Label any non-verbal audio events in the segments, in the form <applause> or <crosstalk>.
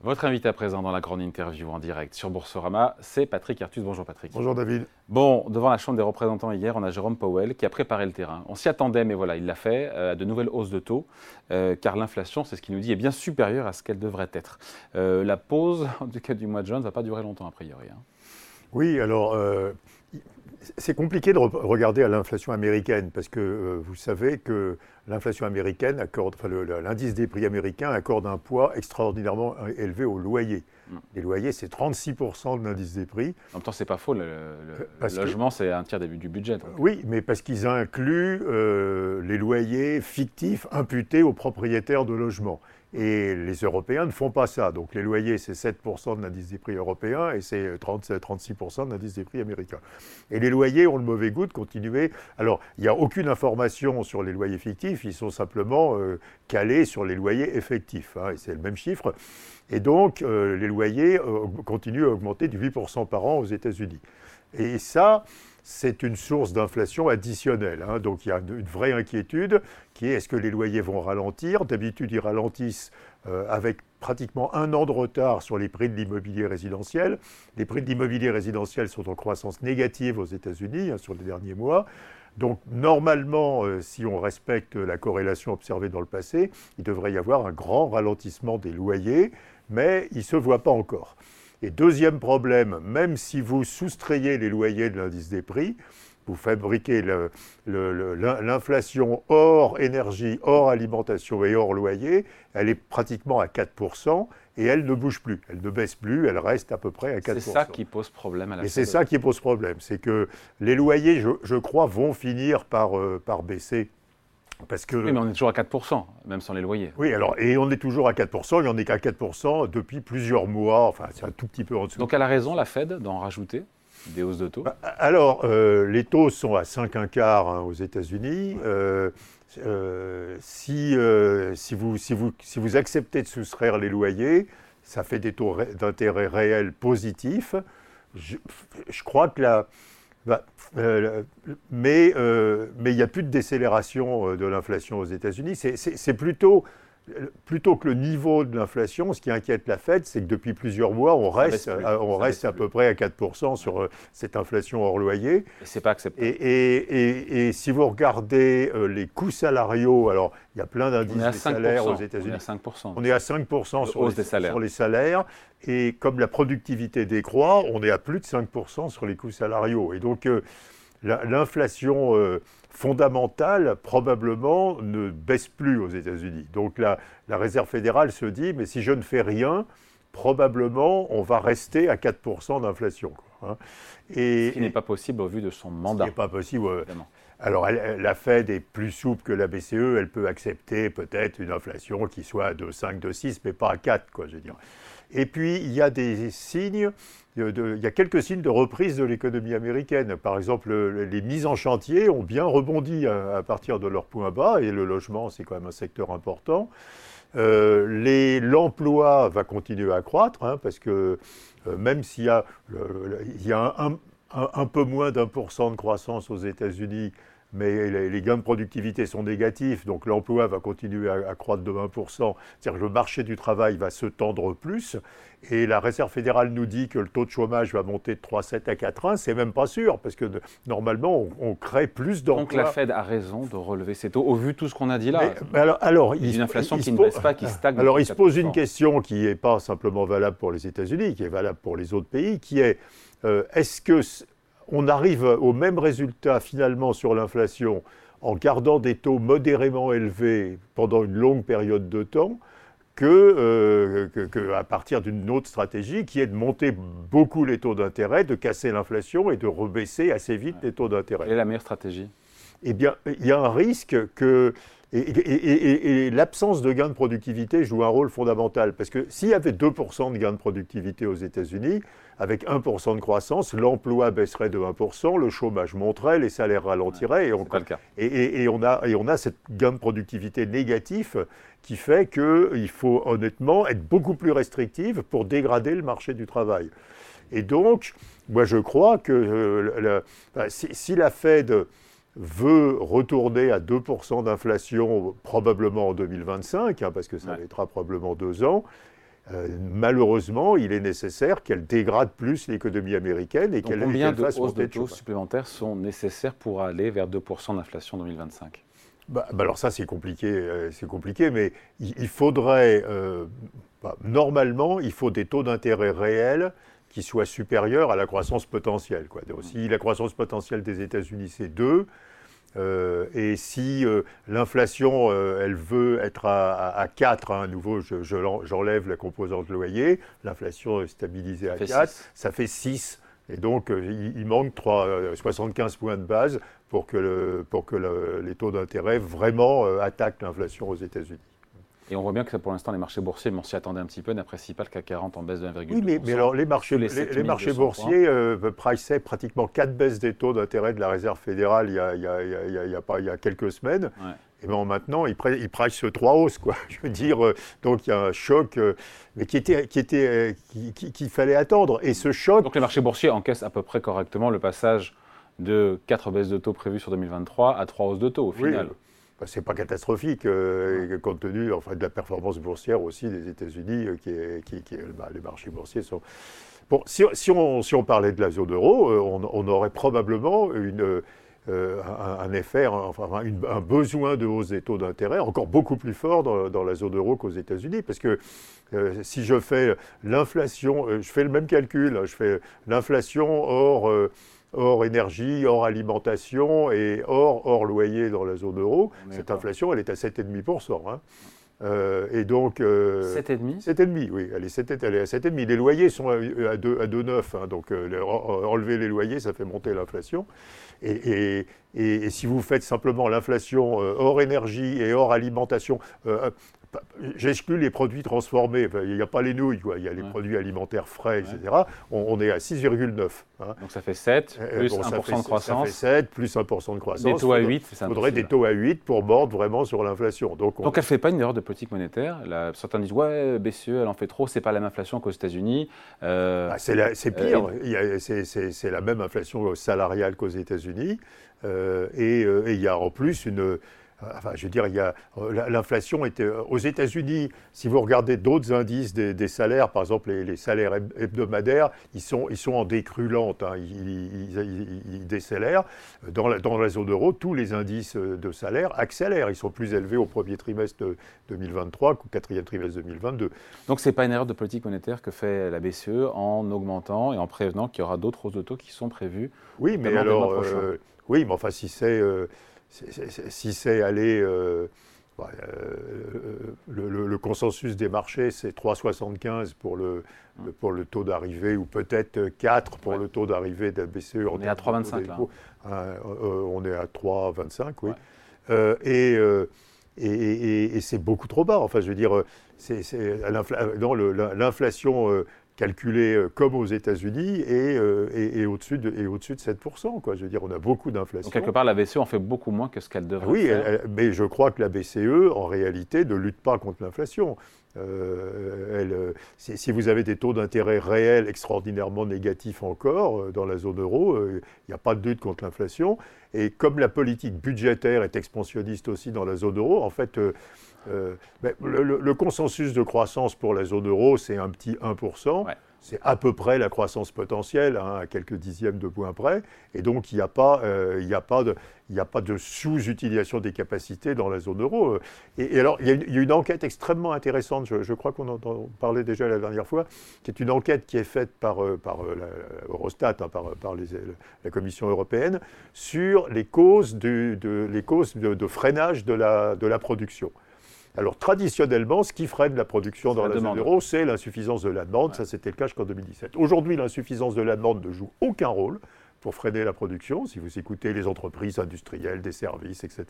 Votre invité à présent dans la grande interview en direct sur Boursorama, c'est Patrick Artus. Bonjour Patrick. Bonjour David. Bon, devant la Chambre des représentants hier, on a Jérôme Powell qui a préparé le terrain. On s'y attendait, mais voilà, il l'a fait, euh, à de nouvelles hausses de taux, euh, car l'inflation, c'est ce qu'il nous dit, est bien supérieure à ce qu'elle devrait être. Euh, la pause, en tout cas du mois de juin, ne va pas durer longtemps a priori. Hein. Oui, alors c'est compliqué de regarder à l'inflation américaine parce que euh, vous savez que l'inflation américaine accorde, enfin l'indice des prix américain accorde un poids extraordinairement élevé aux loyers. Les loyers, c'est 36% de l'indice des prix. En même temps, c'est pas faux. Le, logement, c'est un tiers du budget. Oui, mais parce qu'ils incluent euh, les loyers fictifs imputés aux propriétaires de logements. Et les Européens ne font pas ça. Donc les loyers, c'est 7% de l'indice des prix européen et c'est 36% de l'indice des prix américain. Et les loyers ont le mauvais goût de continuer. Alors, il n'y a aucune information sur les loyers fictifs, ils sont simplement euh, calés sur les loyers effectifs. Hein, et c'est le même chiffre. Et donc, euh, les loyers euh, continuent à augmenter de 8% par an aux États-Unis. Et ça, c'est une source d'inflation additionnelle. Hein. Donc il y a une, vraie inquiétude qui est est-ce que les loyers vont ralentir? D'habitude, ils ralentissent euh, avec pratiquement un an de retard sur les prix de l'immobilier résidentiel. Les prix de l'immobilier résidentiel sont en croissance négative aux États-Unis hein, sur les derniers mois. Donc normalement, si on respecte la corrélation observée dans le passé, il devrait y avoir un grand ralentissement des loyers, mais il ne se voit pas encore. Et deuxième problème, même si vous soustrayez les loyers de l'indice des prix, vous fabriquez l'inflation hors énergie, hors alimentation et hors loyer, elle est pratiquement à 4% et elle ne bouge plus, elle ne baisse plus, elle reste à peu près à 4%. C'est ça qui pose problème à la Et c'est ça qui pose problème, c'est que les loyers, je, crois, vont finir par, euh, par baisser que, oui, mais on est toujours à 4%, même sans les loyers. Oui, alors, et on est toujours à 4%, il n'y en est qu'à 4% depuis plusieurs mois, enfin c'est un tout petit peu en dessous. Donc elle a raison, la Fed, d'en rajouter des hausses de taux bah, Alors, euh, les taux sont à 5 quart hein, aux États-Unis. Euh, euh, si, si, vous, si, vous, si vous acceptez de soustraire les loyers, ça fait des taux d'intérêt réels positifs. Je, je crois que la, bah, euh, mais euh, mais il n'y a plus de décélération euh, de l'inflation aux États-Unis. C'est plutôt plutôt que le niveau de l'inflation, ce qui inquiète la Fed, c'est que depuis plusieurs mois, on reste, à, on reste à peu près à 4% sur euh, cette inflation hors loyer. Et c'est pas acceptable. Et, et, si vous regardez euh, les coûts salariaux, alors il y a plein d'indices des salaires aux États-Unis. On est à 5%. On est à 5% sur les, salaires. sur les salaires. Et comme la productivité décroît, on est à plus de 5% sur les coûts salariaux. Et donc, euh, l'inflation fondamentale, probablement, ne baisse plus aux États-Unis. Donc la, la, Réserve fédérale se dit, mais si je ne fais rien, probablement, on va rester à 4% d'inflation. Hein. Et, ce qui n'est pas possible au vu de son mandat. Ce n'est pas possible. Alors, la Fed est plus souple que la BCE, elle peut accepter peut-être une inflation qui soit de 5, de 6, mais pas à 4, quoi, je veux dire. Et puis, il y a des signes, il y a quelques signes de reprise de l'économie américaine. Par exemple, les mises en chantier ont bien rebondi à, partir de leur point bas, et le logement, c'est quand même un secteur important. Euh, l'emploi va continuer à croître, hein, parce que euh, même s'il y a, un peu moins d'un pour cent de croissance aux États-Unis, mais les, gains de productivité sont négatifs, donc l'emploi va continuer à, croître de 20%. C'est-à-dire que le marché du travail va se tendre plus, et la Réserve fédérale nous dit que le taux de chômage va monter de 3,7 à 4,1. C'est même pas sûr, parce que normalement, on, crée plus d'emplois. Donc la Fed a raison de relever ses taux, au vu de tout ce qu'on a dit là. Mais, alors, alors, il, une inflation qui ne baisse pas, qui stagne. Alors il se pose une question qui n'est pas simplement valable pour les États-Unis, qui est valable pour les autres pays, qui est euh, est-ce que on arrive au même résultat finalement sur l'inflation en gardant des taux modérément élevés pendant une longue période de temps que, euh, à partir d'une autre stratégie qui est de monter beaucoup les taux d'intérêt, de casser l'inflation et de rebaisser assez vite les taux d'intérêt. Quelle est la meilleure stratégie? Eh bien, il y a un risque que et, l'absence de gain de productivité joue un rôle fondamental, parce que s'il y avait 2% de gain de productivité aux États-Unis, avec 1% de croissance, l'emploi baisserait de 1%, le chômage monterait, les salaires ralentiraient, et on, et, on a, et on a cette gain de productivité négatif qui fait qu'il faut honnêtement être beaucoup plus restrictif pour dégrader le marché du travail. Et donc, moi je crois que euh, si, si la Fed veut retourner à 2% d'inflation probablement en 2025, hein, parce que ça mettra probablement deux ans, malheureusement, il est nécessaire qu'elle dégrade plus l'économie américaine et qu'elle Combien de hausses de taux supplémentaires sont nécessaires pour aller vers 2% d'inflation en 2025 bah, bah, alors ça c'est compliqué, c'est compliqué, mais il, faudrait bah, normalement il faut des taux d'intérêt réels qui soient supérieurs à la croissance potentielle. Quoi. si la croissance potentielle des États-Unis c'est 2, euh, et si euh, l'inflation, euh, elle veut être à, 4, hein, à nouveau, j'enlève la composante loyer, l'inflation est stabilisée à 4, ça fait 6. Et donc, il, manque 3, 75 points de base pour que, le, pour que les taux d'intérêt vraiment attaquent l'inflation aux États-Unis. Et on voit bien que pour l'instant, les marchés boursiers, on s'y attendait un petit peu, n'apprécient pas le CAC 40 en baisse de 1,2%. Oui, mais, mais, alors les marchés, les, marchés boursiers euh, priceaient pratiquement 4 baisses des taux d'intérêt de la Réserve fédérale il y a, il y a, il y a, pas, il y a quelques semaines. Et bien maintenant, ils, ils pricent 3 hausses, quoi. <laughs> Je veux dire, euh, donc il y a un choc, euh, mais qui était, qui était, qu'il fallait attendre. Et ce choc. Donc les marchés boursiers encaissent à peu près correctement le passage de 4 baisses de taux prévues sur 2023 à 3 hausses de taux au final. Bah, c'est pas catastrophique, euh, compte tenu enfin, de la performance boursière aussi des États-Unis, euh, qui, est, qui, qui bah, les marchés boursiers sont. Bon, si, si, on, si on, parlait de la zone euro, euh, on, on, aurait probablement une, un, effet, enfin, un besoin de hausse des taux d'intérêt encore beaucoup plus fort dans, dans la zone euro qu'aux États-Unis, parce que si je fais l'inflation, je fais le même calcul, hein, je fais l'inflation hors hors énergie, hors alimentation et hors, hors loyer dans la zone euro, cette inflation, elle est à 7,5%. Hein. Euh, et donc. Euh, 7,5 7,5, oui, elle est, elle est à 7,5. Les loyers sont à, 2,9, à hein, donc euh, enlever les loyers, ça fait monter l'inflation. Et, et, si vous faites simplement l'inflation hors énergie et hors alimentation, J'exclus les produits transformés. il n'y a pas les nouilles, quoi. il y a les produits alimentaires frais, etc. On, est à 6,9. Hein. Donc ça fait 7, euh, plus 1% de croissance. Ça fait 7, plus 1% de croissance. Des taux à 8, c'est Il faudrait des taux à 8 pour mordre vraiment sur l'inflation. Donc, Donc elle ne fait pas une erreur de politique monétaire. certains disent, ouais, BCE, elle en fait trop, c'est pas la même inflation qu'aux États-Unis. Euh, bah, c'est pire. Euh, c'est la même inflation salariale qu'aux États-Unis. et il y a en plus une Enfin, je veux dire, il y a euh, l'inflation était euh, aux États-Unis. Si vous regardez d'autres indices des, salaires, par exemple les, salaires hebdomadaires, ils sont, ils sont en décrue lente, hein, ils, décélèrent. Dans la, dans la, zone euro, tous les indices euh, de salaire accélèrent. Ils sont plus élevés au premier trimestre 2023 qu'au quatrième trimestre 2022. Donc, ce n'est pas une erreur de politique monétaire que fait la BCE en augmentant et en prévenant qu'il y aura d'autres hausses de taux qui sont prévues. Oui, mais alors, oui, mais enfin, si c'est si c'est aller. Euh, bah, euh, le, consensus des marchés, c'est 3,75 pour le, pour le taux d'arrivée, ou peut-être 4 pour le taux d'arrivée de la BCE. On est à 3,25 là. Euh, on est à 3,25, oui. et, et, et, c'est beaucoup trop bas. Enfin, je veux dire, l'inflation calculé euh, comme aux États-Unis et, euh, et, au-dessus de, au de 7%. Quoi. Je veux dire, on a beaucoup d'inflation. quelque part, la BCE en fait beaucoup moins que ce qu'elle devrait oui, faire. Oui, mais je crois que la BCE, en réalité, ne lutte pas contre l'inflation. Euh, elle, si, vous avez des taux d'intérêt réels extraordinairement négatifs encore dans la zone euro, il n'y a pas de lutte contre l'inflation. Et comme la politique budgétaire est expansionniste aussi dans la zone euro, en fait, euh, le, consensus de croissance pour la zone euro, c'est un petit 1%. C'est à peu près la croissance potentielle, hein, à quelques dixièmes de points près. Et donc, il n'y a pas, euh, a pas de, de sous-utilisation des capacités dans la zone euro. Et, alors, il y, a une, enquête extrêmement intéressante, je, crois qu'on en parlait déjà la dernière fois, qui est une enquête qui est faite par, euh, par Eurostat, hein, par, par la Commission européenne, sur les causes, de, les causes de, freinage de la, de la production. Alors traditionnellement, ce qui freine la production dans la, zone euro, c'est l'insuffisance de la demande. Ça, c'était le cas jusqu'en 2017. Aujourd'hui, l'insuffisance de la demande ne joue aucun rôle pour freiner la production, si vous écoutez les entreprises industrielles, des services, etc.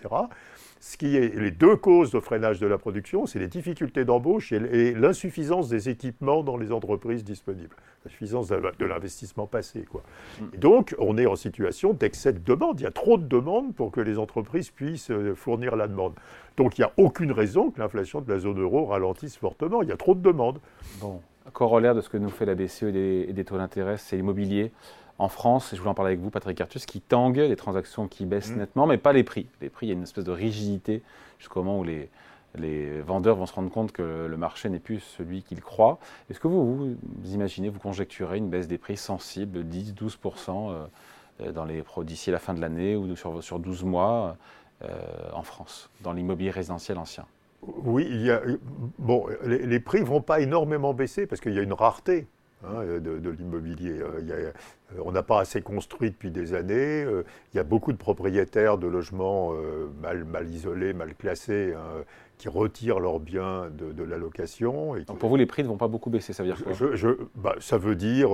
Ce qui est les deux causes de freinage de la production, c'est les difficultés d'embauche et l'insuffisance des équipements dans les entreprises disponibles, l'insuffisance de l'investissement passé. Quoi. Mm. donc, on est en situation d'excès de demande. Il y a trop de demandes pour que les entreprises puissent euh, fournir la demande. Donc, il n'y a aucune raison que l'inflation de la zone euro ralentisse fortement. Il y a trop de demandes. Bon, corollaire de ce que nous fait la BCE et des taux d'intérêt, c'est l'immobilier en France, et je voulais en parler avec vous, Patrick Artus, qui tangue les transactions qui baissent mm. nettement, mais pas les prix. Les prix, il y a une espèce de rigidité jusqu'au moment où les, les vendeurs vont se rendre compte que le marché n'est plus celui qu'ils croient. Est-ce que vous, vous, imaginez, vous conjecturez une baisse des prix sensible, 10-12% d'ici la fin de l'année ou sur, sur 12 mois en France, dans l'immobilier résidentiel ancien? Oui, il y a, bon, les, prix ne vont pas énormément baisser parce qu'il y a une rareté. Hein, de, l'immobilier. Euh, euh, on n'a pas assez construit depuis des années. Euh, il y a beaucoup de propriétaires de logements mal, mal, isolés, mal classés, hein, qui retirent leurs biens de, la location. Et pour vous, les prix ne vont pas beaucoup baisser, ça veut dire quoi? bah, Ça veut dire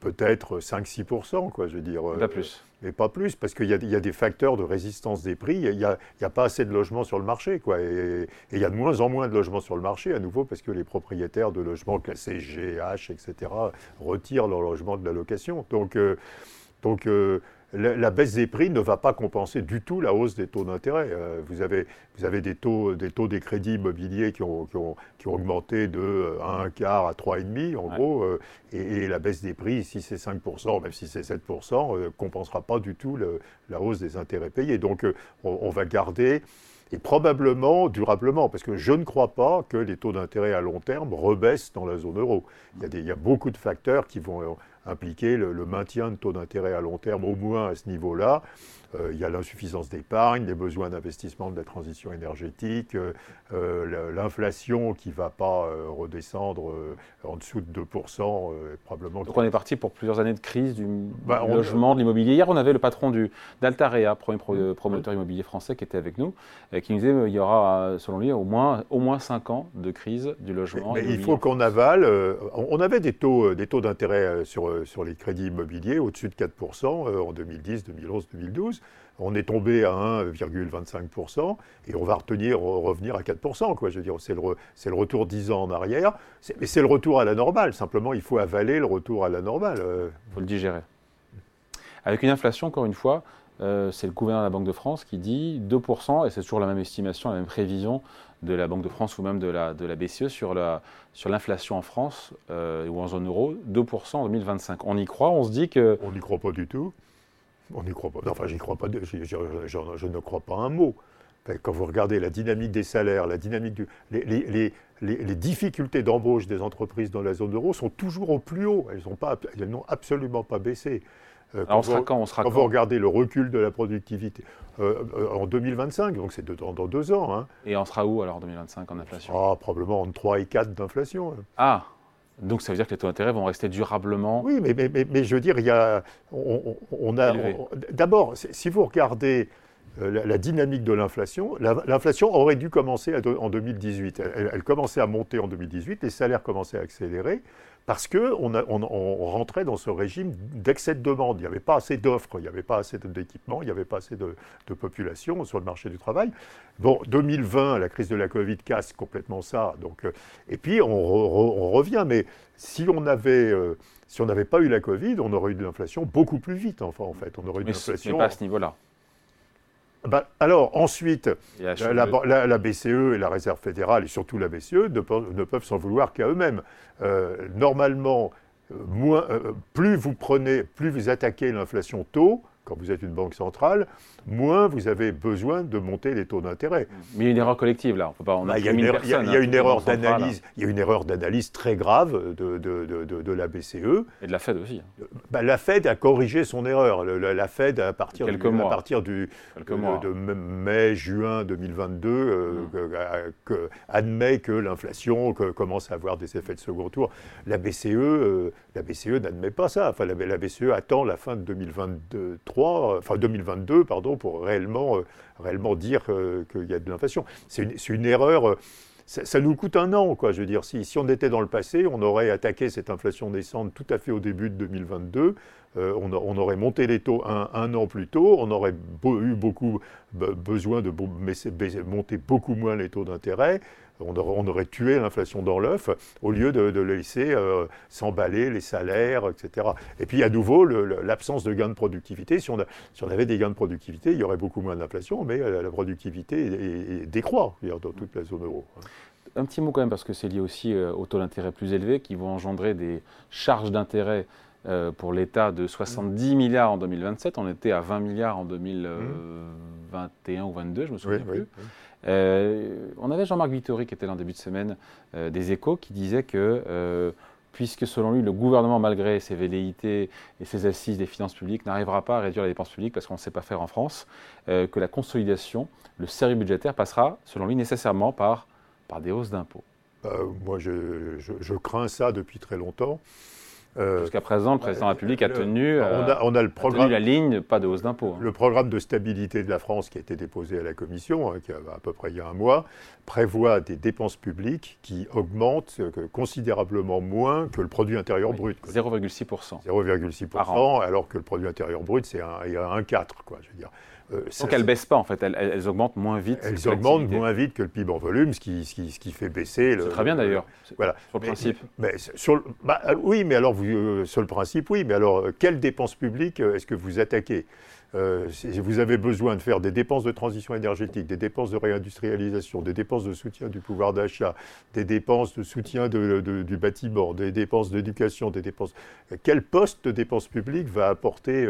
peut-être 5-6%, quoi, je veux dire. Pas plus mais pas plus, parce qu'il y, a des facteurs de résistance des prix. Il n'y a, pas assez de logements sur le marché, quoi. Et, il y a de moins en moins de logements sur le marché, à nouveau, parce que les propriétaires de logements classés G, H, etc., retirent leur logement de la location. Donc, euh, donc euh, la, baisse des prix ne va pas compenser du tout la hausse des taux d'intérêt. Euh, vous, avez, vous avez des taux des, taux des crédits immobiliers qui ont, qui ont, qui ont augmenté de 1 euh, quart à 3,5 en gros, euh, et, la baisse des prix, si c'est 5%, même si c'est 7%, ne compensera pas du tout la hausse des intérêts payés. Donc on, va garder et probablement durablement, parce que je ne crois pas que les taux d'intérêt à long terme rebaissent dans la zone euro. Il y a, des, il y a beaucoup de facteurs qui vont impliquer le, maintien de taux d'intérêt à long terme, au moins à ce niveau-là. Euh, il y a l'insuffisance d'épargne, les besoins d'investissement de la transition énergétique, euh, euh, l'inflation qui ne va pas redescendre en dessous de 2%, probablement. Donc on est parti pour plusieurs années de crise du, bah, logement, de l'immobilier. Hier, on avait le patron d'Altarea, premier mmh. promoteur immobilier français, qui était avec nous, et qui nous disait qu'il y aura, selon lui, au moins, au moins 5 ans de crise du logement. Mais, il faut qu'on avale. on avait des taux des taux d'intérêt sur, sur les crédits immobiliers au-dessus de 4% en 2010, 2011, 2012. On est tombé à 1,25% et on va retenir, revenir à 4%. Quoi. Je veux dire, c'est le, le, retour 10 ans en arrière. Mais c'est le retour à la normale. Simplement, il faut avaler le retour à la normale. Il euh. faut le digérer. Avec une inflation, encore une fois, euh, c'est le gouverneur de la Banque de France qui dit 2%, et c'est toujours la même estimation, la même prévision de la Banque de France ou même de la, de la BCE sur l'inflation sur en France euh, ou en zone euro, 2% en 2025. On y croit, on se dit que... On n'y croit pas du tout. On n'y croit pas. Enfin, j'y crois pas. Je, je, ne crois pas un mot. Quand vous regardez la dynamique des salaires, la dynamique du, les, les, les, les difficultés d'embauche des entreprises dans la zone euro sont toujours au plus haut. Elles n'ont absolument pas baissé. Euh, quand, on sera quand, on sera quand, vous regardez le recul de la productivité euh, euh, en 2025, donc c'est dans, dans, deux ans. Hein. Et on sera où alors en 2025 en inflation? Ah, Probablement entre 3 et 4 d'inflation. Ah donc ça veut dire que les taux d'intérêt vont rester durablement. Oui, mais, mais, mais, je veux dire, il y a, on, a. D'abord, si vous regardez euh, la, dynamique de l'inflation, l'inflation aurait dû commencer en 2018. Elle, commençait à monter en 2018, les salaires commençaient à accélérer parce qu'on on, rentrait dans ce régime d'excès de demande. Il n'y avait pas assez d'offres, il n'y avait pas assez d'équipements, il n'y avait pas assez de, population sur le marché du travail. Bon, 2020, la crise de la Covid casse complètement ça. Donc, euh, et puis on, revient, mais si on avait... Euh, si on n'avait pas eu la Covid, on aurait eu de l'inflation beaucoup plus vite, enfin, en fait. On aurait eu de l'inflation. Mais pas à ce niveau-là. Bah, alors ensuite, la, BCE et la Réserve fédérale, et surtout la BCE, ne, peuvent s'en vouloir qu'à eux-mêmes. Euh, normalement, euh, moins, euh, plus vous prenez, plus vous attaquez l'inflation tôt, quand vous êtes une banque centrale, moins vous avez besoin de monter les taux d'intérêt. Mais il y a une erreur collective là. il y a une, erreur d'analyse. Il y a une erreur d'analyse très grave de, de, de, la BCE. Et de la Fed aussi. Hein. Bah, la Fed a corrigé son erreur. la, Fed à partir du, à partir du de, mai juin 2022 euh, mmh. admet que l'inflation commence à avoir des effets de second tour. La BCE, euh, la BCE n'admet pas ça. Enfin, la, la BCE attend la fin de 2023 enfin 2022, pardon, pour réellement, euh, réellement dire euh, qu'il y a de l'inflation. C'est une, erreur. Euh, ça, nous coûte un an, quoi. Je veux dire, si, si, on était dans le passé, on aurait attaqué cette inflation naissante tout à fait au début de 2022. on, on, aurait monté les taux un, an plus tôt. On aurait eu beaucoup besoin de monter beaucoup moins les taux d'intérêt on aurait, tué l'inflation dans l'œuf au lieu de, laisser euh, s'emballer les salaires, etc. Et puis à nouveau, l'absence de gains de productivité. Si on, avait des gains de productivité, il y aurait beaucoup moins d'inflation, mais euh, la productivité décroît dans toute la zone euro. Un petit mot quand même, parce que c'est lié aussi euh, au taux d'intérêt plus élevé qui vont engendrer des charges d'intérêt pour l'État de 70 milliards en 2027. On était à 20 milliards en 2020. 21 ou 22, je me souviens plus. on avait Jean-Marc Vittori qui était là en début de semaine des Échos qui disait que puisque selon lui, le gouvernement, malgré ses velléités et ses assises des finances publiques, n'arrivera pas à réduire la dépense publique parce qu'on ne sait pas faire en France, que la consolidation, le sérieux budgétaire passera, selon lui, nécessairement par, par des hausses d'impôts. moi, je, crains ça depuis très longtemps. Euh, Jusqu'à présent, le président de la République a tenu, on a, le programme, la ligne, pas de hausse d'impôts. Hein. Le programme de stabilité de la France qui a été déposé à la Commission, hein, qui a à peu près il y a un mois, prévoit des dépenses publiques qui augmentent euh, considérablement moins que le produit intérieur brut. 0,6%. 0,6%, alors que le produit intérieur brut, c'est un, 1,4. Quoi, je veux dire. Euh, Donc elles ne baissent pas en fait, elles, augmentent moins vite. Elles augmentent moins vite que le PIB en volume, ce qui, ce qui, fait baisser. C'est très bien d'ailleurs. Voilà. Sur le principe. Mais, sur bah, euh, oui, mais alors vous, euh, sur le principe, oui, mais alors quelles dépenses publiques est-ce que vous attaquez? Euh, si vous avez besoin de faire des dépenses de transition énergétique, des dépenses de réindustrialisation, des dépenses de soutien du pouvoir d'achat, des dépenses de soutien du bâtiment, des dépenses d'éducation, des dépenses. Quel poste de dépenses publiques va apporter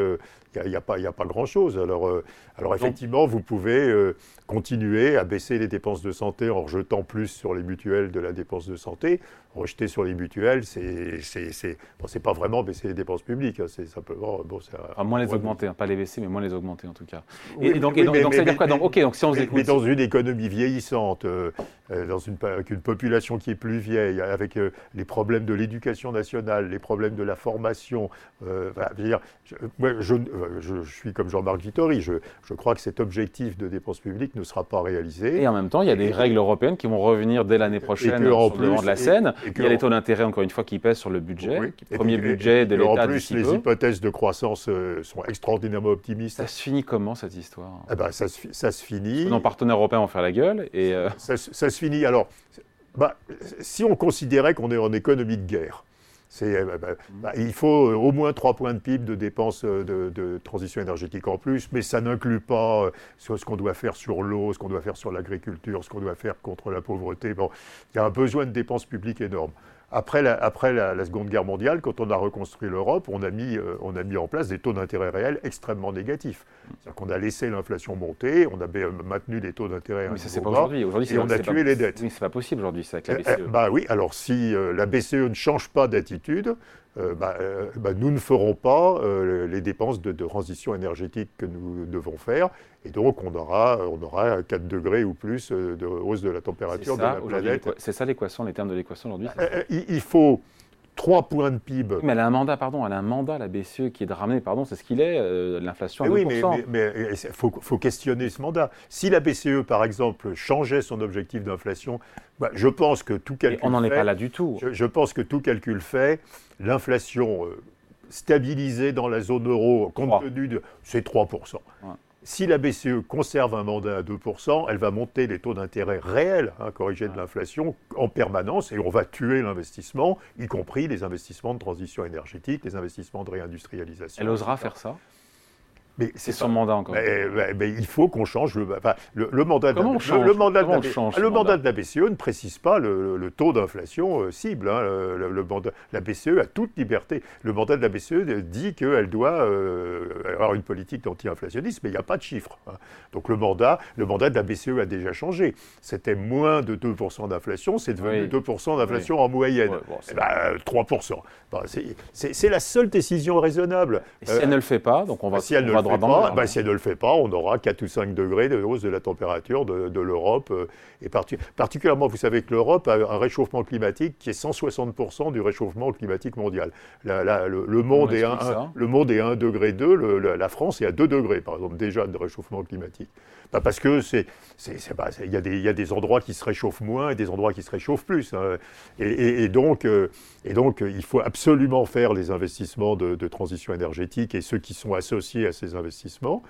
Il n'y a, pas, a pas grand-chose. Alors, euh, alors effectivement, vous pouvez euh, continuer à baisser les dépenses de santé en rejetant plus sur les mutuelles de la dépense de santé. Rejeter sur les mutuelles, c'est bon, pas vraiment baisser les dépenses publiques. Hein, c'est simplement. Bon, moins les augmenter, hein, pas les baisser, mais moins les augmenter en tout cas. et, donc, ça veut dire quoi donc, Ok, donc si on mais, dans une économie vieillissante, euh, euh, dans une, avec une population qui est plus vieille, avec euh, les problèmes de l'éducation nationale, les problèmes de la formation, dire, je, je, suis comme Jean-Marc Vittori, je, je, crois que cet objectif de dépenses publiques ne sera pas réalisé. Et en même temps, il y a des règles européennes qui vont revenir dès l'année prochaine sur le devant de la scène. il y a les taux d'intérêt, encore une fois, qui pèsent sur le budget. Premier budget de l'État. En plus, les hypothèses de croissance sont extraordinairement optimistes. Ça se finit comment cette histoire? Eh ben, ça, se, ça se finit. Nos partenaires européens vont faire la gueule. Et ça, ça, se finit. Alors, bah, si on considérait qu'on est en économie de guerre, bah, bah, bah il faut au moins 3 points de PIB de dépenses de, de transition énergétique en plus, mais ça n'inclut pas euh, ce qu'on doit faire sur l'eau, ce qu'on doit faire sur l'agriculture, ce qu'on doit faire contre la pauvreté. Il y a un besoin de dépenses publiques énorme. Après, la, après la, Seconde Guerre mondiale, quand on a reconstruit l'Europe, on, a mis, euh, on a mis en place des taux d'intérêt réels extrêmement négatifs. C'est-à-dire qu'on a laissé l'inflation monter, on a maintenu des taux d'intérêt. Mais ça, c'est pas aujourd'hui. Aujourd'hui, et on a tué les dettes. Oui, c'est pas possible aujourd'hui, ça, avec la BCE. Eh, eh, bah oui, alors si euh, la BCE ne change pas d'attitude, euh, bah, bah, nous ne ferons pas les dépenses de, de, transition énergétique que nous devons faire. Et donc, on aura, on aura 4 degrés ou plus de hausse de la température de la planète. C'est ça l'équation, les termes de l'équation aujourd'hui il faut 3 points de PIB. Mais elle a un mandat, pardon, elle a un mandat, la BCE, qui est de ramener, pardon, c'est ce qu'il est, euh, l'inflation à 2%. Oui, mais il faut, questionner ce mandat. Si la BCE, par exemple, changeait son objectif d'inflation, bah, je pense que tout calcul On n'en est pas là du tout. Je, pense que tout calcul fait, l'inflation euh, stabilisée dans la zone euro, compte tenu de... c'est 3%. Si la BCE conserve un mandat à 2%, elle va monter les taux d'intérêt réels, hein, corrigés de l'inflation, en permanence, et on va tuer l'investissement, y compris les investissements de transition énergétique, les investissements de réindustrialisation. Elle osera faire ça? C'est son mandat encore. Mais, il faut qu'on change le, le, mandat. de la, le, mandat, de la, le mandat de la BCE ne précise pas le, taux d'inflation euh, cible. Hein. Le, mandat, la BCE a toute liberté. Le mandat de la BCE dit qu'elle doit euh, avoir une politique anti-inflationniste, mais il n'y a pas de chiffre. Hein. Donc le mandat, le mandat de la BCE a déjà changé. C'était moins de 2% d'inflation, c'est devenu 2% d'inflation en moyenne. 3%. Eh ben, c'est la seule décision raisonnable. Et si elle ne le fait pas, donc on va, si elle on va bah, si elle ne le fait pas, on aura 4 ou 5 degrés de hausse de la température de, l'Europe. Euh, et particulièrement, vous savez que l'Europe a un réchauffement climatique qui est 160% du réchauffement climatique mondial. le, monde est 1, le monde est 1 degré 2, la France est à 2 degrés, par exemple, déjà de réchauffement climatique. Bah, parce que c'est, il y, y, a des endroits qui se réchauffent moins et des endroits qui se réchauffent plus. Hein. Et, donc, euh, et donc, il faut absolument faire les investissements de, transition énergétique et ceux qui sont associés à ces investissements.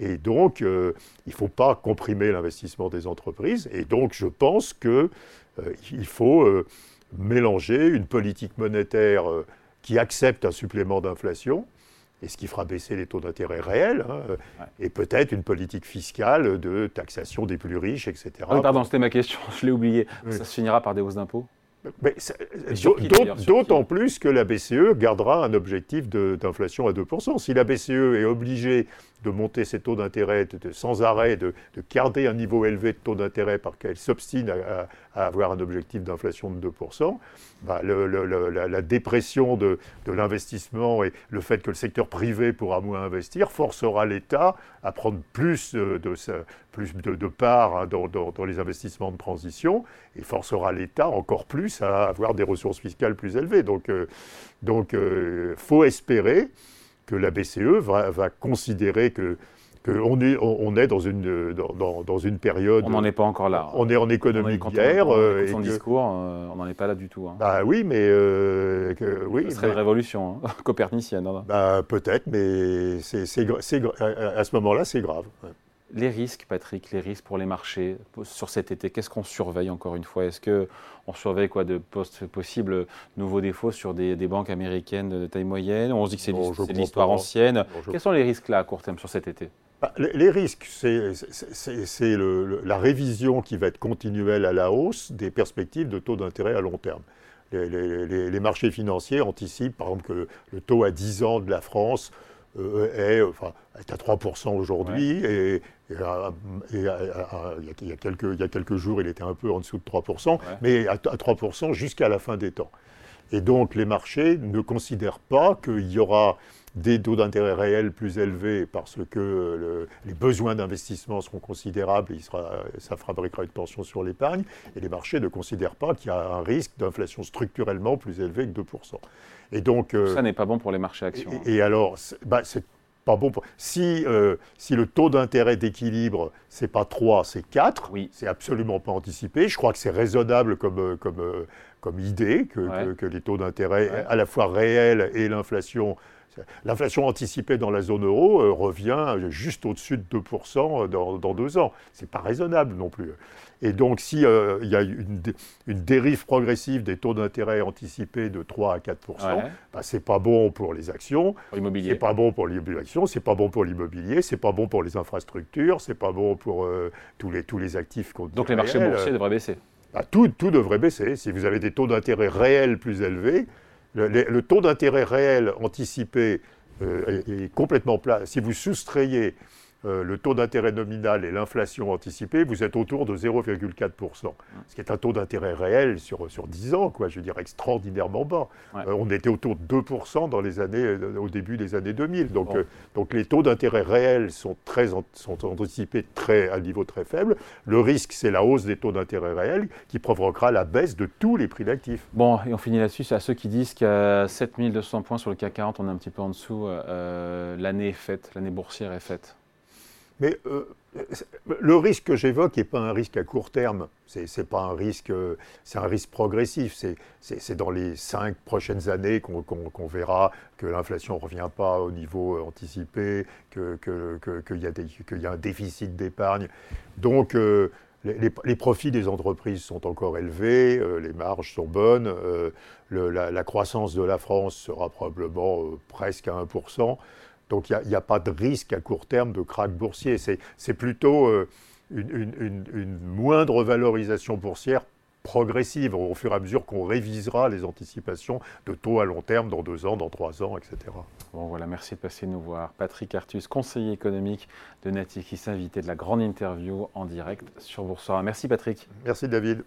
Et donc, euh, il ne faut pas comprimer l'investissement des entreprises. Et donc, je pense qu'il euh, faut euh, mélanger une politique monétaire qui accepte un supplément d'inflation, et ce qui fera baisser les taux d'intérêt réels, hein, et peut-être une politique fiscale de taxation des plus riches, etc. Oui, pardon, c'était ma question, <laughs> je l'ai oublié. Ça se finira par des hausses d'impôts? D'autant plus que la BCE gardera un objectif d'inflation à 2%. Si la BCE est obligée de monter ses taux d'intérêt sans arrêt, de, garder un niveau élevé de taux d'intérêt parce qu'elle s'obstine à, avoir un objectif d'inflation de 2%, bah, la, dépression de, l'investissement et le fait que le secteur privé pourra moins investir forcera l'État à prendre plus de, plus de, part hein, dans, les investissements de transition et forcera l'État encore plus à avoir des ressources fiscales plus élevées. Donc, euh, euh, faut espérer que la BCE va, considérer que qu'on est, on est dans une, dans, dans une période. On n'en est pas encore là. On est en économie guerre. Euh, son discours, euh, on n'en est pas là du tout. Hein. Bah oui, mais. Euh, oui, Ce serait une révolution hein, <laughs> copernicienne. Hein. Bah, Peut-être, mais c'est, à ce moment-là, c'est grave. Les risques, Patrick, les risques pour les marchés sur cet été, qu'est-ce qu'on surveille encore une fois? Est-ce qu'on surveille quoi de possibles nouveaux défauts sur des, banques américaines de taille moyenne? On se dit que c'est l'histoire ancienne. Quels sont les risques là à court terme sur cet été? Bah, les, risques, c'est la révision qui va être continuelle à la hausse des perspectives de taux d'intérêt à long terme. Les, marchés financiers anticipent, par exemple, que le taux à 10 ans de la France est, enfin, est, à 3% aujourd'hui et, il, y a, quelques, il, y a, quelques, jours, il était un peu en dessous de 3%, mais à, à 3% jusqu'à la fin des temps. Et donc les marchés ne considèrent pas qu'il y aura des taux d'intérêt réels plus élevés parce que les besoins d'investissement seront considérables, et ça fabriquera une tension sur l'épargne, et les marchés ne considèrent pas qu'il y a un risque d'inflation structurellement plus élevé que 2%. Et donc, euh, ça n'est pas bon pour les marchés actions. Et, alors, bah, c'est pas bon pour... Si, euh, si le taux d'intérêt d'équilibre, c'est pas 3, c'est 4, oui. c'est absolument pas anticipé. Je crois que c'est raisonnable comme, euh, comme, comme idée que, que, les taux d'intérêt, à la fois réels et l'inflation, L'inflation anticipée dans la zone euro euh, revient juste au-dessus de 2% dans, deux ans. Ce n'est pas raisonnable non plus. Et donc, s'il euh, y a une, dérive progressive des taux d'intérêt anticipés de 3 à 4 bah, ce n'est pas bon pour les actions, ce n'est pas bon pour l'immobilier, c'est pas bon pour l'immobilier, c'est pas bon pour les infrastructures, c'est pas bon pour euh, tous, les, tous les actifs. Donc les marchés boursiers devraient baisser bah, tout, tout devrait baisser. Si vous avez des taux d'intérêt réels plus élevés, le, taux d'intérêt réel anticipé euh, est, complètement plat. Si vous soustrayez euh, le taux d'intérêt nominal et l'inflation anticipée, vous êtes autour de 0,4%, ce qui est un taux d'intérêt réel sur, sur 10 ans, quoi, je veux dire extraordinairement bas. Euh, on était autour de 2% dans les années, euh, au début des années 2000. Donc, donc les taux d'intérêt réels sont, très, sont anticipés très, à un niveau très faible. Le risque, c'est la hausse des taux d'intérêt réels qui provoquera la baisse de tous les prix d'actifs. Bon, et on finit là-dessus, c'est à ceux qui disent qu'à 7200 points sur le CAC 40, on est un petit peu en dessous, l'année est faite, l'année boursière est faite. Mais euh, le risque que j'évoque n'est pas un risque à court terme. C'est pas un risque, c'est un risque progressif. C'est dans les cinq prochaines années qu'on verra que l'inflation ne revient pas au niveau anticipé, qu'il que, y, y, a un déficit d'épargne. Donc euh, les, profits des entreprises sont encore élevés, euh, les marges sont bonnes, la, la, croissance de la France sera probablement presque à 1%. Donc il n'y a, pas de risque à court terme de krach boursier. C'est plutôt euh, une, moindre valorisation boursière progressive au fur et à mesure qu'on révisera les anticipations de taux à long terme dans deux ans, dans trois ans, etc. Bon voilà, merci de passer nous voir. Patrick Artus, conseiller économique de Natixis, invité de la grande interview en direct sur Boursorama. Merci Patrick. Merci David.